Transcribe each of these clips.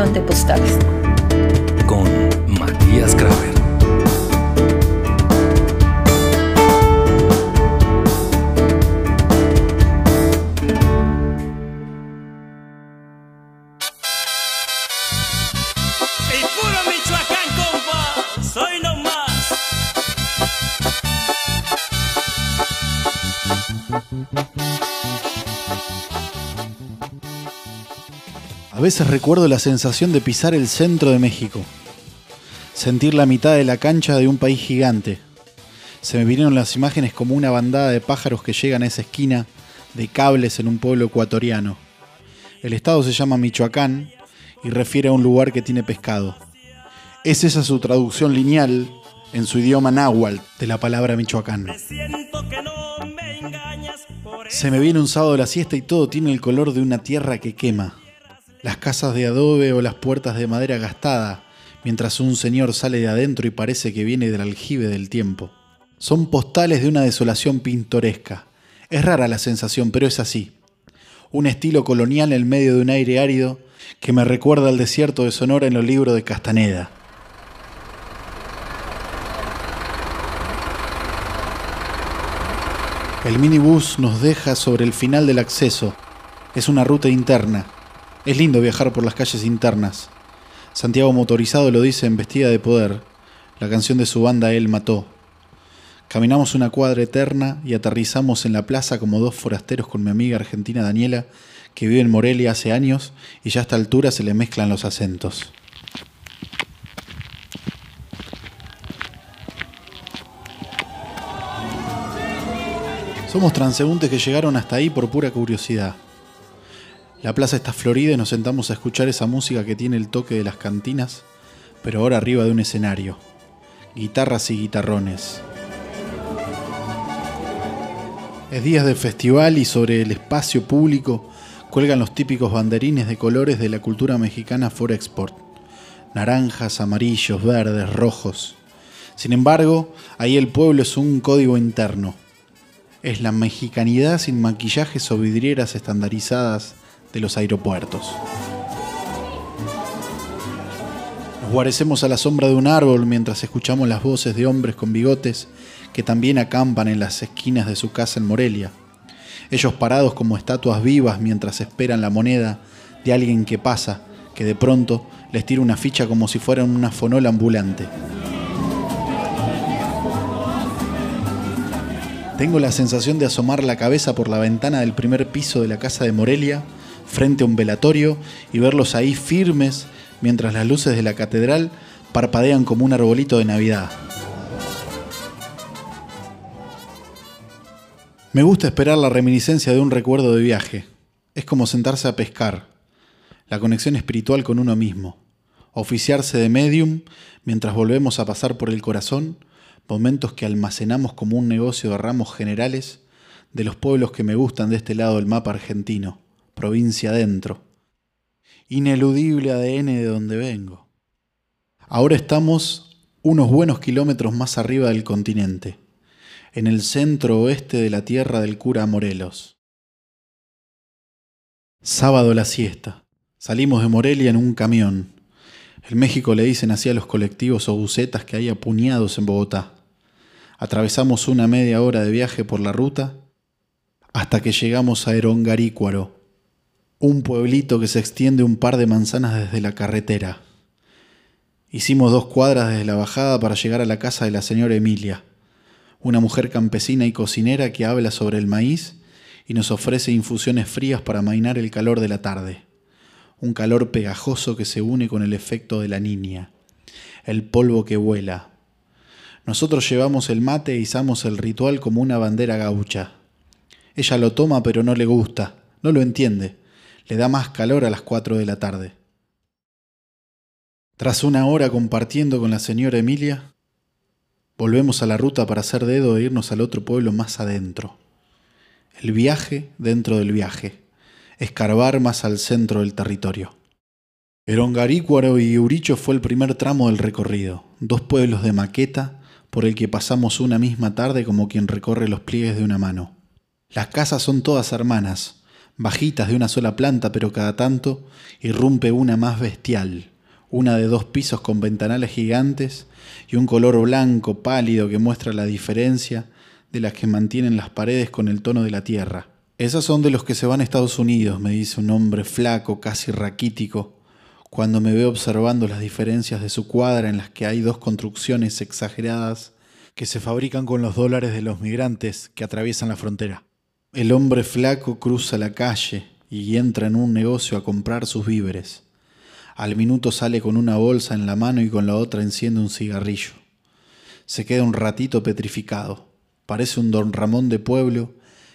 leo antepostales. Con Matías Kramer. A veces recuerdo la sensación de pisar el centro de México, sentir la mitad de la cancha de un país gigante. Se me vinieron las imágenes como una bandada de pájaros que llegan a esa esquina de cables en un pueblo ecuatoriano. El estado se llama Michoacán y refiere a un lugar que tiene pescado. Es esa su traducción lineal en su idioma náhuatl de la palabra Michoacán. Se me viene un sábado la siesta y todo tiene el color de una tierra que quema. Las casas de adobe o las puertas de madera gastada, mientras un señor sale de adentro y parece que viene del aljibe del tiempo. Son postales de una desolación pintoresca. Es rara la sensación, pero es así. Un estilo colonial en medio de un aire árido que me recuerda al desierto de Sonora en los libros de Castaneda. El minibús nos deja sobre el final del acceso. Es una ruta interna. Es lindo viajar por las calles internas. Santiago Motorizado lo dice en Vestida de Poder, la canción de su banda Él Mató. Caminamos una cuadra eterna y aterrizamos en la plaza como dos forasteros con mi amiga argentina Daniela, que vive en Morelia hace años y ya a esta altura se le mezclan los acentos. Somos transeúntes que llegaron hasta ahí por pura curiosidad. La plaza está florida y nos sentamos a escuchar esa música que tiene el toque de las cantinas, pero ahora arriba de un escenario. Guitarras y guitarrones. Es días de festival y sobre el espacio público cuelgan los típicos banderines de colores de la cultura mexicana for export. Naranjas, amarillos, verdes, rojos. Sin embargo, ahí el pueblo es un código interno. Es la mexicanidad sin maquillajes o vidrieras estandarizadas de los aeropuertos. Nos guarecemos a la sombra de un árbol mientras escuchamos las voces de hombres con bigotes que también acampan en las esquinas de su casa en Morelia. Ellos parados como estatuas vivas mientras esperan la moneda de alguien que pasa, que de pronto les tira una ficha como si fueran una fonola ambulante. Tengo la sensación de asomar la cabeza por la ventana del primer piso de la casa de Morelia, frente a un velatorio, y verlos ahí firmes mientras las luces de la catedral parpadean como un arbolito de Navidad. Me gusta esperar la reminiscencia de un recuerdo de viaje. Es como sentarse a pescar, la conexión espiritual con uno mismo, oficiarse de medium mientras volvemos a pasar por el corazón momentos que almacenamos como un negocio de ramos generales de los pueblos que me gustan de este lado del mapa argentino, provincia adentro. Ineludible ADN de donde vengo. Ahora estamos unos buenos kilómetros más arriba del continente, en el centro oeste de la tierra del cura Morelos. Sábado la siesta. Salimos de Morelia en un camión. En México le dicen así a los colectivos o bucetas que hay apuñados en Bogotá. Atravesamos una media hora de viaje por la ruta hasta que llegamos a Erongarícuaro, un pueblito que se extiende un par de manzanas desde la carretera. Hicimos dos cuadras desde la bajada para llegar a la casa de la señora Emilia, una mujer campesina y cocinera que habla sobre el maíz y nos ofrece infusiones frías para amainar el calor de la tarde. Un calor pegajoso que se une con el efecto de la niña, el polvo que vuela. Nosotros llevamos el mate e izamos el ritual como una bandera gaucha. Ella lo toma pero no le gusta, no lo entiende, le da más calor a las cuatro de la tarde. Tras una hora compartiendo con la señora Emilia, volvemos a la ruta para hacer dedo e irnos al otro pueblo más adentro. El viaje dentro del viaje, escarbar más al centro del territorio. Erongarícuaro y Uricho fue el primer tramo del recorrido, dos pueblos de maqueta por el que pasamos una misma tarde como quien recorre los pliegues de una mano. Las casas son todas hermanas, bajitas de una sola planta, pero cada tanto irrumpe una más bestial, una de dos pisos con ventanales gigantes y un color blanco pálido que muestra la diferencia de las que mantienen las paredes con el tono de la tierra. Esas son de los que se van a Estados Unidos, me dice un hombre flaco, casi raquítico, cuando me ve observando las diferencias de su cuadra en las que hay dos construcciones exageradas que se fabrican con los dólares de los migrantes que atraviesan la frontera. El hombre flaco cruza la calle y entra en un negocio a comprar sus víveres. Al minuto sale con una bolsa en la mano y con la otra enciende un cigarrillo. Se queda un ratito petrificado. Parece un don Ramón de pueblo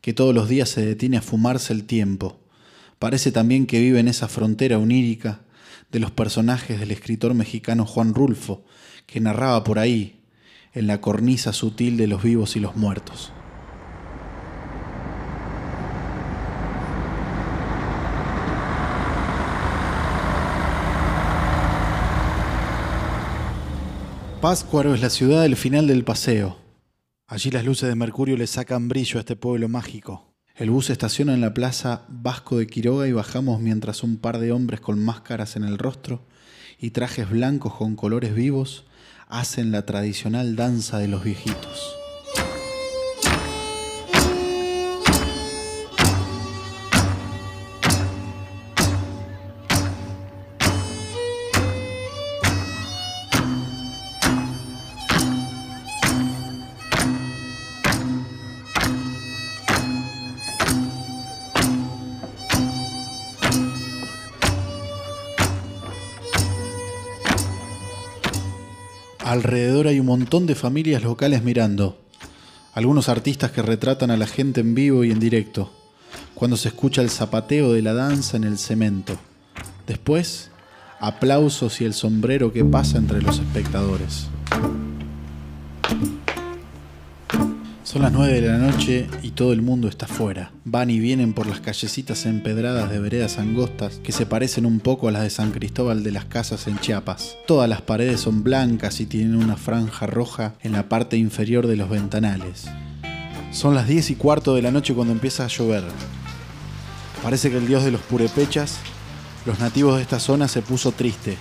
que todos los días se detiene a fumarse el tiempo. Parece también que vive en esa frontera onírica de los personajes del escritor mexicano Juan Rulfo, que narraba por ahí, en la cornisa sutil de los vivos y los muertos. Páscuaro es la ciudad del final del paseo. Allí las luces de Mercurio le sacan brillo a este pueblo mágico. El bus estaciona en la plaza Vasco de Quiroga y bajamos mientras un par de hombres con máscaras en el rostro y trajes blancos con colores vivos hacen la tradicional danza de los viejitos. Alrededor hay un montón de familias locales mirando. Algunos artistas que retratan a la gente en vivo y en directo. Cuando se escucha el zapateo de la danza en el cemento. Después, aplausos y el sombrero que pasa entre los espectadores. Son las 9 de la noche y todo el mundo está fuera. Van y vienen por las callecitas empedradas de veredas angostas que se parecen un poco a las de San Cristóbal de las casas en Chiapas. Todas las paredes son blancas y tienen una franja roja en la parte inferior de los ventanales. Son las 10 y cuarto de la noche cuando empieza a llover. Parece que el dios de los purepechas, los nativos de esta zona, se puso triste.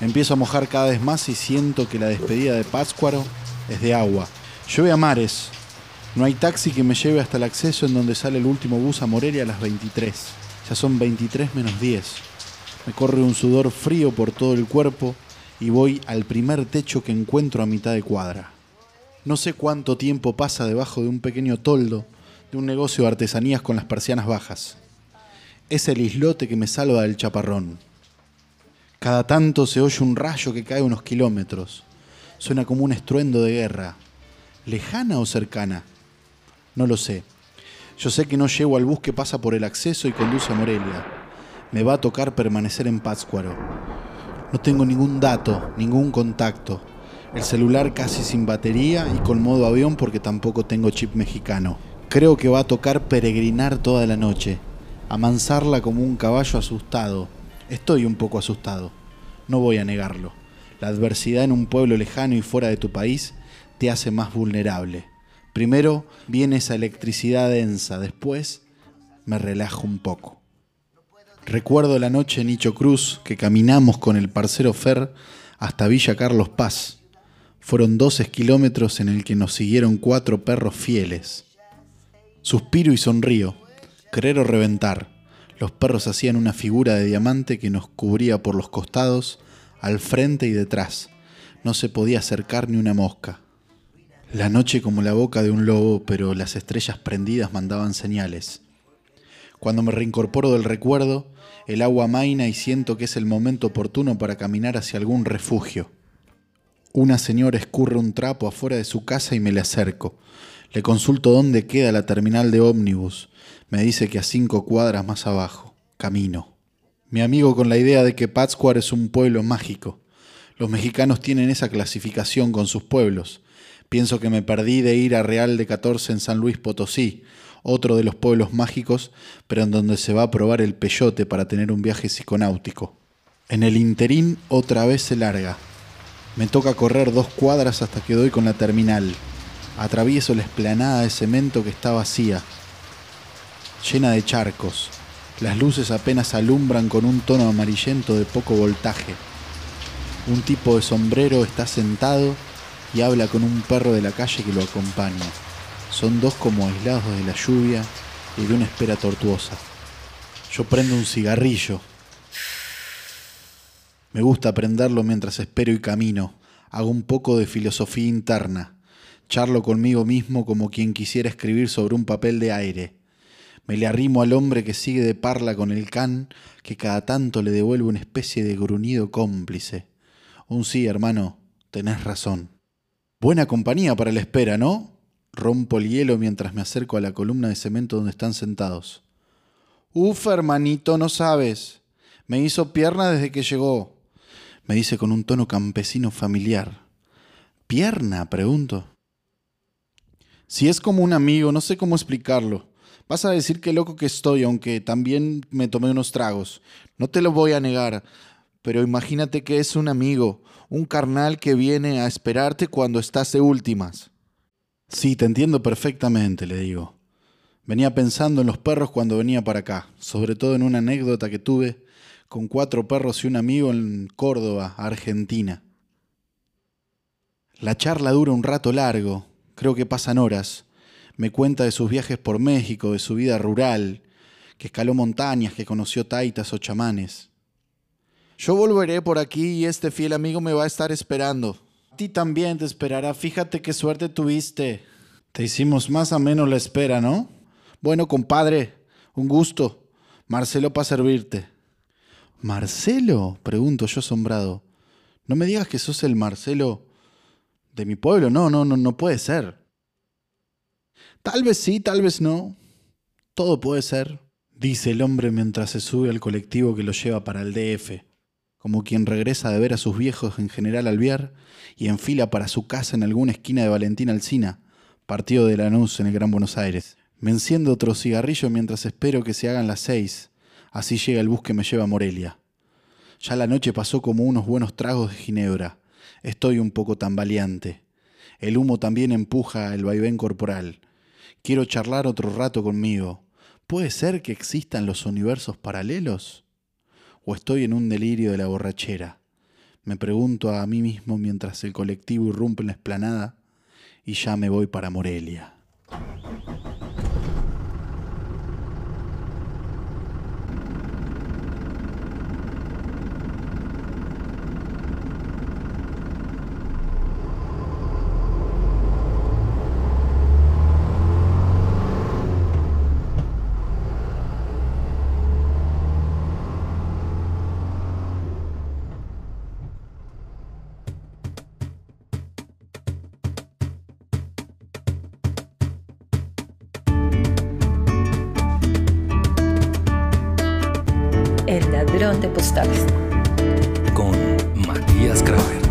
Empiezo a mojar cada vez más y siento que la despedida de Pátzcuaro es de agua Llueve a mares. No hay taxi que me lleve hasta el acceso en donde sale el último bus a Morelia a las 23. Ya son 23 menos 10. Me corre un sudor frío por todo el cuerpo y voy al primer techo que encuentro a mitad de cuadra. No sé cuánto tiempo pasa debajo de un pequeño toldo de un negocio de artesanías con las persianas bajas. Es el islote que me salva del chaparrón. Cada tanto se oye un rayo que cae unos kilómetros. Suena como un estruendo de guerra lejana o cercana? No lo sé. Yo sé que no llego al bus que pasa por el acceso y conduce a Morelia. Me va a tocar permanecer en Pátzcuaro. No tengo ningún dato, ningún contacto. El celular casi sin batería y con modo avión porque tampoco tengo chip mexicano. Creo que va a tocar peregrinar toda la noche, amansarla como un caballo asustado. Estoy un poco asustado, no voy a negarlo. La adversidad en un pueblo lejano y fuera de tu país te hace más vulnerable. Primero viene esa electricidad densa, después me relajo un poco. Recuerdo la noche en Nicho Cruz que caminamos con el parcero Fer hasta Villa Carlos Paz. Fueron 12 kilómetros en el que nos siguieron cuatro perros fieles. Suspiro y sonrío, querer o reventar. Los perros hacían una figura de diamante que nos cubría por los costados, al frente y detrás. No se podía acercar ni una mosca. La noche como la boca de un lobo, pero las estrellas prendidas mandaban señales. Cuando me reincorporo del recuerdo, el agua maina y siento que es el momento oportuno para caminar hacia algún refugio. Una señora escurre un trapo afuera de su casa y me le acerco. Le consulto dónde queda la terminal de ómnibus. Me dice que a cinco cuadras más abajo. Camino. Mi amigo con la idea de que Pátzcuaro es un pueblo mágico. Los mexicanos tienen esa clasificación con sus pueblos. Pienso que me perdí de ir a Real de 14 en San Luis Potosí, otro de los pueblos mágicos, pero en donde se va a probar el peyote para tener un viaje psiconáutico. En el interín otra vez se larga. Me toca correr dos cuadras hasta que doy con la terminal. Atravieso la esplanada de cemento que está vacía. llena de charcos. Las luces apenas alumbran con un tono amarillento de poco voltaje. Un tipo de sombrero está sentado y habla con un perro de la calle que lo acompaña. Son dos como aislados de la lluvia y de una espera tortuosa. Yo prendo un cigarrillo. Me gusta prenderlo mientras espero y camino. Hago un poco de filosofía interna. Charlo conmigo mismo como quien quisiera escribir sobre un papel de aire. Me le arrimo al hombre que sigue de parla con el can, que cada tanto le devuelve una especie de gruñido cómplice. Un sí, hermano, tenés razón. Buena compañía para la espera, ¿no? Rompo el hielo mientras me acerco a la columna de cemento donde están sentados. Uf, hermanito, no sabes. Me hizo pierna desde que llegó. Me dice con un tono campesino familiar. ¿Pierna? pregunto. Si es como un amigo, no sé cómo explicarlo. Vas a decir qué loco que estoy, aunque también me tomé unos tragos. No te lo voy a negar, pero imagínate que es un amigo, un carnal que viene a esperarte cuando estás de últimas. Sí, te entiendo perfectamente, le digo. Venía pensando en los perros cuando venía para acá, sobre todo en una anécdota que tuve con cuatro perros y un amigo en Córdoba, Argentina. La charla dura un rato largo, creo que pasan horas, me cuenta de sus viajes por México, de su vida rural, que escaló montañas, que conoció taitas o chamanes. Yo volveré por aquí y este fiel amigo me va a estar esperando. A ti también te esperará. Fíjate qué suerte tuviste. Te hicimos más o menos la espera, ¿no? Bueno, compadre, un gusto. Marcelo para servirte. ¿Marcelo? pregunto yo asombrado. No me digas que sos el Marcelo de mi pueblo. No, no, no, no puede ser. Tal vez sí, tal vez no. Todo puede ser, dice el hombre mientras se sube al colectivo que lo lleva para el DF, como quien regresa de ver a sus viejos en General Alviar y enfila para su casa en alguna esquina de Valentín Alsina, partido de Lanús en el Gran Buenos Aires. Me enciendo otro cigarrillo mientras espero que se hagan las seis, así llega el bus que me lleva a Morelia. Ya la noche pasó como unos buenos tragos de ginebra. Estoy un poco tambaleante. El humo también empuja el vaivén corporal. Quiero charlar otro rato conmigo. ¿Puede ser que existan los universos paralelos? ¿O estoy en un delirio de la borrachera? Me pregunto a mí mismo mientras el colectivo irrumpe en la esplanada y ya me voy para Morelia. De postales. Con Matías Graver.